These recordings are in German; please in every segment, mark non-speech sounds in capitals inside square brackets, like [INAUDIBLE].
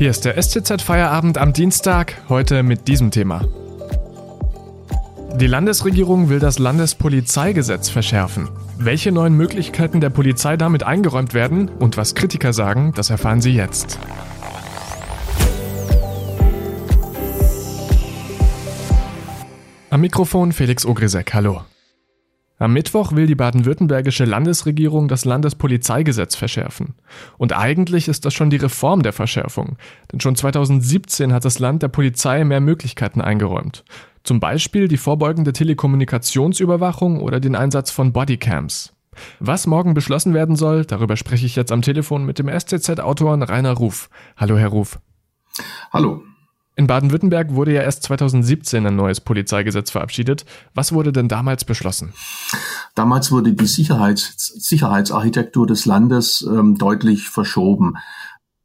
Hier ist der STZ Feierabend am Dienstag, heute mit diesem Thema. Die Landesregierung will das Landespolizeigesetz verschärfen. Welche neuen Möglichkeiten der Polizei damit eingeräumt werden und was Kritiker sagen, das erfahren Sie jetzt. Am Mikrofon Felix Ogrisek, hallo. Am Mittwoch will die baden-württembergische Landesregierung das Landespolizeigesetz verschärfen. Und eigentlich ist das schon die Reform der Verschärfung. Denn schon 2017 hat das Land der Polizei mehr Möglichkeiten eingeräumt. Zum Beispiel die vorbeugende Telekommunikationsüberwachung oder den Einsatz von Bodycams. Was morgen beschlossen werden soll, darüber spreche ich jetzt am Telefon mit dem STZ-Autoren Rainer Ruf. Hallo, Herr Ruf. Hallo. In Baden-Württemberg wurde ja erst 2017 ein neues Polizeigesetz verabschiedet. Was wurde denn damals beschlossen? Damals wurde die Sicherheits Sicherheitsarchitektur des Landes ähm, deutlich verschoben.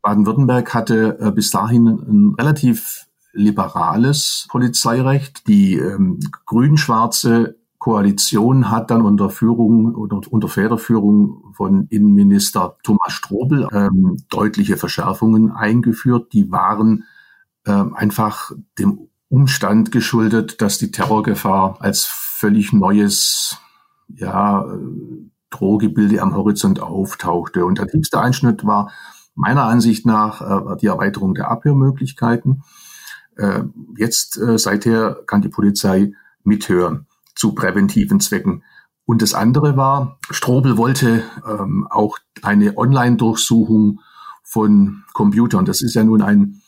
Baden-Württemberg hatte äh, bis dahin ein relativ liberales Polizeirecht. Die ähm, grün-schwarze Koalition hat dann unter Führung oder unter Federführung von Innenminister Thomas Strobel ähm, deutliche Verschärfungen eingeführt. Die waren einfach dem Umstand geschuldet, dass die Terrorgefahr als völlig neues ja, Drohgebilde am Horizont auftauchte. Und der tiefste Einschnitt war meiner Ansicht nach äh, die Erweiterung der Abhörmöglichkeiten. Äh, jetzt äh, seither kann die Polizei mithören zu präventiven Zwecken. Und das andere war, Strobel wollte ähm, auch eine Online-Durchsuchung von Computern. Das ist ja nun ein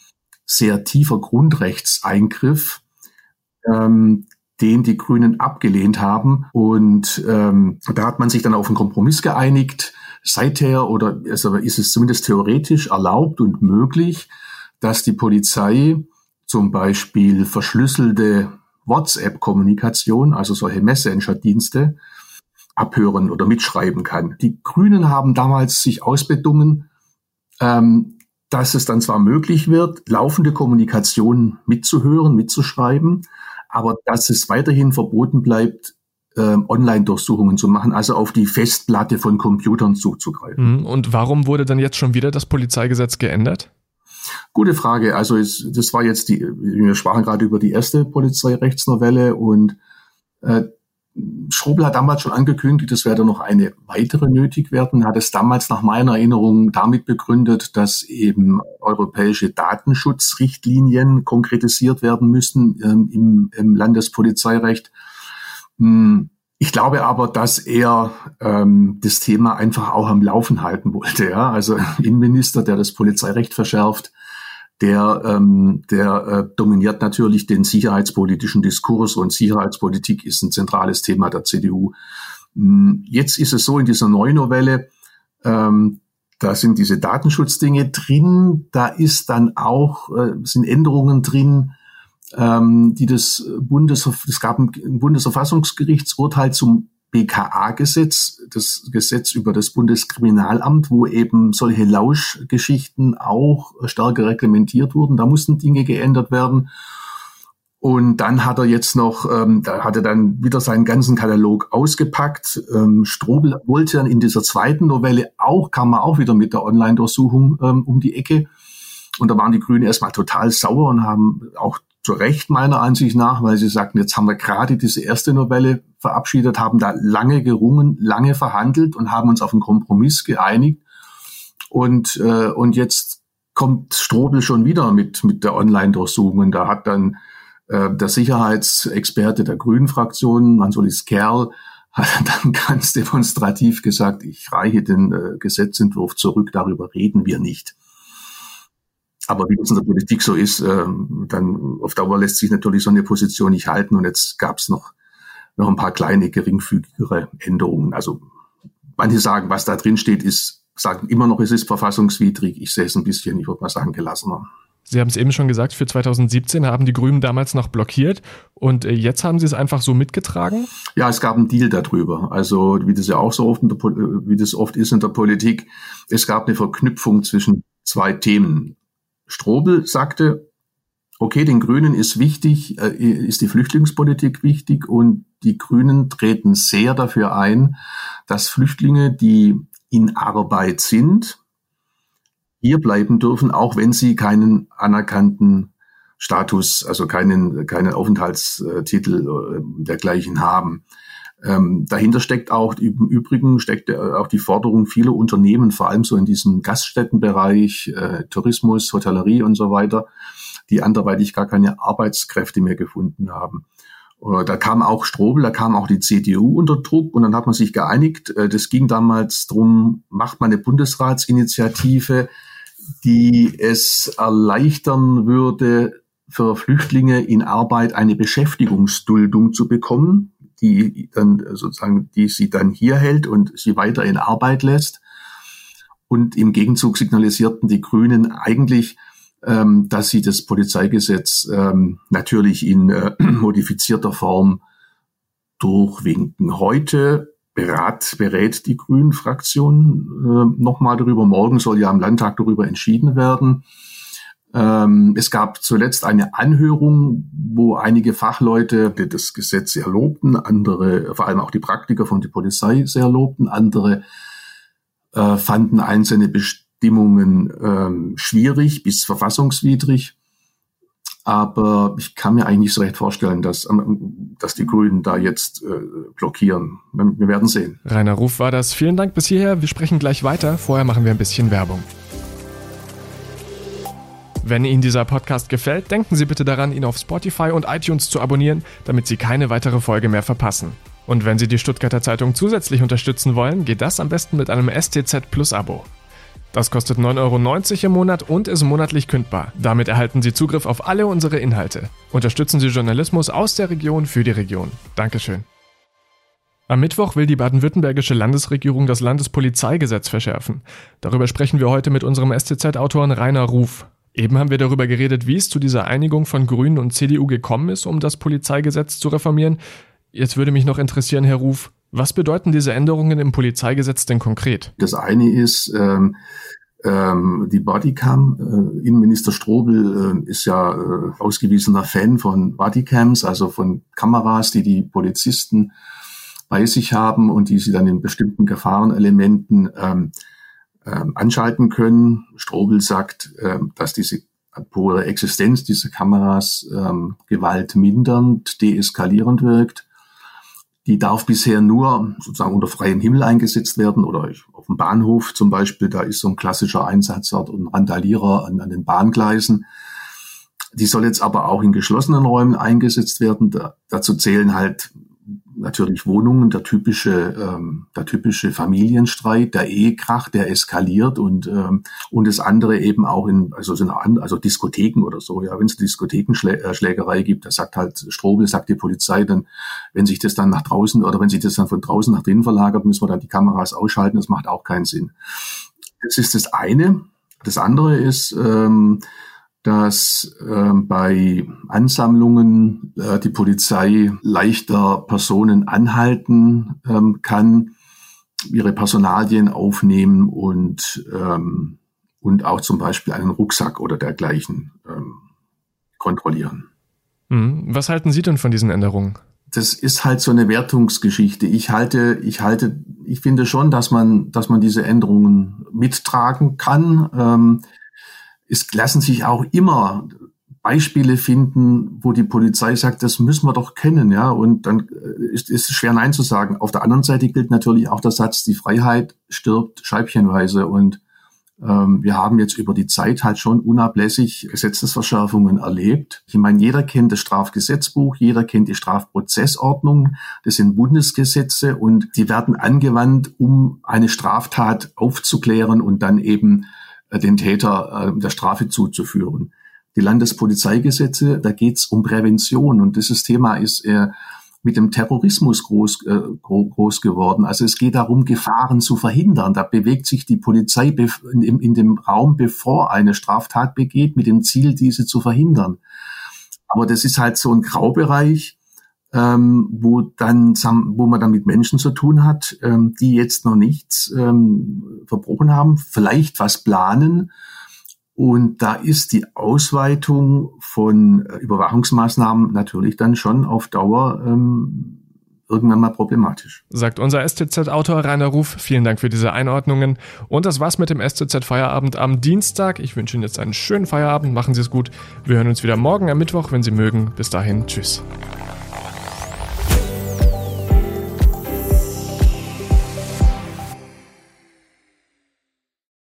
sehr tiefer Grundrechtseingriff, ähm, den die Grünen abgelehnt haben. Und ähm, da hat man sich dann auf einen Kompromiss geeinigt. Seither oder also ist es zumindest theoretisch erlaubt und möglich, dass die Polizei zum Beispiel verschlüsselte WhatsApp-Kommunikation, also solche Messenger-Dienste, abhören oder mitschreiben kann. Die Grünen haben damals sich ausbedungen, ähm, dass es dann zwar möglich wird, laufende Kommunikation mitzuhören, mitzuschreiben, aber dass es weiterhin verboten bleibt, äh, Online-Durchsuchungen zu machen, also auf die Festplatte von Computern zuzugreifen. Mhm. Und warum wurde dann jetzt schon wieder das Polizeigesetz geändert? Gute Frage. Also es, das war jetzt die, wir sprachen gerade über die erste Polizeirechtsnovelle und äh, Schrobel hat damals schon angekündigt, es werde noch eine weitere nötig werden, hat es damals nach meiner Erinnerung damit begründet, dass eben europäische Datenschutzrichtlinien konkretisiert werden müssen ähm, im, im, Landespolizeirecht. Hm, ich glaube aber, dass er ähm, das Thema einfach auch am Laufen halten wollte. Ja? Also Innenminister, der das Polizeirecht verschärft, der, ähm, der äh, dominiert natürlich den sicherheitspolitischen Diskurs und Sicherheitspolitik ist ein zentrales Thema der CDU. Hm, jetzt ist es so in dieser neuen Novelle, ähm, da sind diese Datenschutzdinge drin, da ist dann auch, äh, sind Änderungen drin, ähm, die das Bundes, es gab ein Bundesverfassungsgerichtsurteil zum BKA-Gesetz, das Gesetz über das Bundeskriminalamt, wo eben solche Lauschgeschichten auch stärker reglementiert wurden. Da mussten Dinge geändert werden. Und dann hat er jetzt noch, ähm, da hat er dann wieder seinen ganzen Katalog ausgepackt. Ähm, Strobel wollte dann in dieser zweiten Novelle auch, kam er auch wieder mit der Online-Durchsuchung ähm, um die Ecke. Und da waren die Grünen erstmal total sauer und haben auch zu Recht meiner Ansicht nach, weil sie sagten, jetzt haben wir gerade diese erste Novelle verabschiedet, haben da lange gerungen, lange verhandelt und haben uns auf einen Kompromiss geeinigt. Und, äh, und jetzt kommt Strobel schon wieder mit, mit der Online-Durchsuchung. Und da hat dann äh, der Sicherheitsexperte der Grünen-Fraktion, Mansolis Kerl, [LAUGHS] hat dann ganz demonstrativ gesagt, ich reiche den äh, Gesetzentwurf zurück, darüber reden wir nicht. Aber wie das in der Politik so ist, äh, dann auf Dauer lässt sich natürlich so eine Position nicht halten. Und jetzt gab es noch, noch ein paar kleine, geringfügigere Änderungen. Also manche sagen, was da drin steht, ist, sagen immer noch, es ist verfassungswidrig. Ich sehe es ein bisschen, ich würde mal sagen, gelassener. Sie haben es eben schon gesagt, für 2017 haben die Grünen damals noch blockiert und äh, jetzt haben Sie es einfach so mitgetragen? Ja, es gab einen Deal darüber. Also wie das ja auch so oft, der, wie das oft ist in der Politik, es gab eine Verknüpfung zwischen zwei Themen. Strobel sagte, okay, den Grünen ist wichtig, äh, ist die Flüchtlingspolitik wichtig und die Grünen treten sehr dafür ein, dass Flüchtlinge, die in Arbeit sind, hier bleiben dürfen, auch wenn sie keinen anerkannten Status, also keinen, keinen Aufenthaltstitel äh, dergleichen haben. Ähm, dahinter steckt auch im Übrigen steckt auch die Forderung vieler Unternehmen, vor allem so in diesem Gaststättenbereich, äh, Tourismus, Hotellerie und so weiter, die anderweitig gar keine Arbeitskräfte mehr gefunden haben. Äh, da kam auch Strobel, da kam auch die CDU unter Druck und dann hat man sich geeinigt. Äh, das ging damals drum, macht man eine Bundesratsinitiative, die es erleichtern würde, für Flüchtlinge in Arbeit eine Beschäftigungsduldung zu bekommen die dann sozusagen, die sie dann hier hält und sie weiter in Arbeit lässt. Und im Gegenzug signalisierten die Grünen eigentlich, ähm, dass sie das Polizeigesetz ähm, natürlich in äh, [CLEARS THROAT] modifizierter Form durchwinken. Heute berat, berät die Grünen-Fraktion äh, nochmal darüber. Morgen soll ja im Landtag darüber entschieden werden. Ähm, es gab zuletzt eine Anhörung, wo einige Fachleute das Gesetz sehr lobten, andere, vor allem auch die Praktiker von der Polizei sehr lobten, andere äh, fanden einzelne Bestimmungen ähm, schwierig bis verfassungswidrig. Aber ich kann mir eigentlich nicht so recht vorstellen, dass, ähm, dass die Grünen da jetzt äh, blockieren. Wir werden sehen. Rainer Ruf war das. Vielen Dank bis hierher. Wir sprechen gleich weiter. Vorher machen wir ein bisschen Werbung. Wenn Ihnen dieser Podcast gefällt, denken Sie bitte daran, ihn auf Spotify und iTunes zu abonnieren, damit Sie keine weitere Folge mehr verpassen. Und wenn Sie die Stuttgarter Zeitung zusätzlich unterstützen wollen, geht das am besten mit einem STZ Plus Abo. Das kostet 9,90 Euro im Monat und ist monatlich kündbar. Damit erhalten Sie Zugriff auf alle unsere Inhalte. Unterstützen Sie Journalismus aus der Region für die Region. Dankeschön. Am Mittwoch will die baden-württembergische Landesregierung das Landespolizeigesetz verschärfen. Darüber sprechen wir heute mit unserem STZ-Autoren Rainer Ruf. Eben haben wir darüber geredet, wie es zu dieser Einigung von Grünen und CDU gekommen ist, um das Polizeigesetz zu reformieren. Jetzt würde mich noch interessieren, Herr Ruf, was bedeuten diese Änderungen im Polizeigesetz denn konkret? Das eine ist, ähm, ähm, die Bodycam. Äh, Innenminister Strobel äh, ist ja äh, ausgewiesener Fan von Bodycams, also von Kameras, die die Polizisten bei sich haben und die sie dann in bestimmten Gefahrenelementen ähm, anschalten können. Strobel sagt, ähm, dass diese pure Existenz dieser Kameras ähm, gewaltmindernd, deeskalierend wirkt. Die darf bisher nur sozusagen unter freiem Himmel eingesetzt werden oder auf dem Bahnhof zum Beispiel. Da ist so ein klassischer Einsatzort und Randalierer an, an den Bahngleisen. Die soll jetzt aber auch in geschlossenen Räumen eingesetzt werden. Da, dazu zählen halt natürlich Wohnungen, der typische, ähm, der typische Familienstreit, der Ehekrach, der eskaliert und ähm, und das andere eben auch in also so eine, also Diskotheken oder so. Ja, wenn es Diskothekenschlägerei gibt, da sagt halt Strobel, sagt die Polizei, dann wenn sich das dann nach draußen oder wenn sich das dann von draußen nach drinnen verlagert, müssen wir dann die Kameras ausschalten. Das macht auch keinen Sinn. Das ist das eine. Das andere ist ähm, dass äh, bei Ansammlungen äh, die Polizei leichter Personen anhalten ähm, kann, ihre Personalien aufnehmen und, ähm, und auch zum Beispiel einen Rucksack oder dergleichen ähm, kontrollieren. Mhm. Was halten Sie denn von diesen Änderungen? Das ist halt so eine Wertungsgeschichte. Ich halte, ich halte, ich finde schon, dass man, dass man diese Änderungen mittragen kann. Es lassen sich auch immer Beispiele finden, wo die Polizei sagt, das müssen wir doch kennen, ja, und dann äh, ist, es schwer Nein zu sagen. Auf der anderen Seite gilt natürlich auch der Satz, die Freiheit stirbt scheibchenweise und ähm, wir haben jetzt über die Zeit halt schon unablässig Gesetzesverschärfungen erlebt. Ich meine, jeder kennt das Strafgesetzbuch, jeder kennt die Strafprozessordnung, das sind Bundesgesetze und die werden angewandt, um eine Straftat aufzuklären und dann eben den Täter äh, der Strafe zuzuführen. Die Landespolizeigesetze, da geht's um Prävention und dieses Thema ist äh, mit dem Terrorismus groß, äh, groß geworden. Also es geht darum, Gefahren zu verhindern. Da bewegt sich die Polizei in dem Raum, bevor eine Straftat begeht, mit dem Ziel, diese zu verhindern. Aber das ist halt so ein Graubereich, ähm, wo dann wo man dann mit Menschen zu tun hat, ähm, die jetzt noch nichts ähm, verbrochen haben, vielleicht was planen. Und da ist die Ausweitung von äh, Überwachungsmaßnahmen natürlich dann schon auf Dauer ähm, irgendwann mal problematisch. Sagt unser STZ-Autor Rainer Ruf. Vielen Dank für diese Einordnungen. Und das war's mit dem STZ-Feierabend am Dienstag. Ich wünsche Ihnen jetzt einen schönen Feierabend. Machen Sie es gut. Wir hören uns wieder morgen am Mittwoch, wenn Sie mögen. Bis dahin. Tschüss.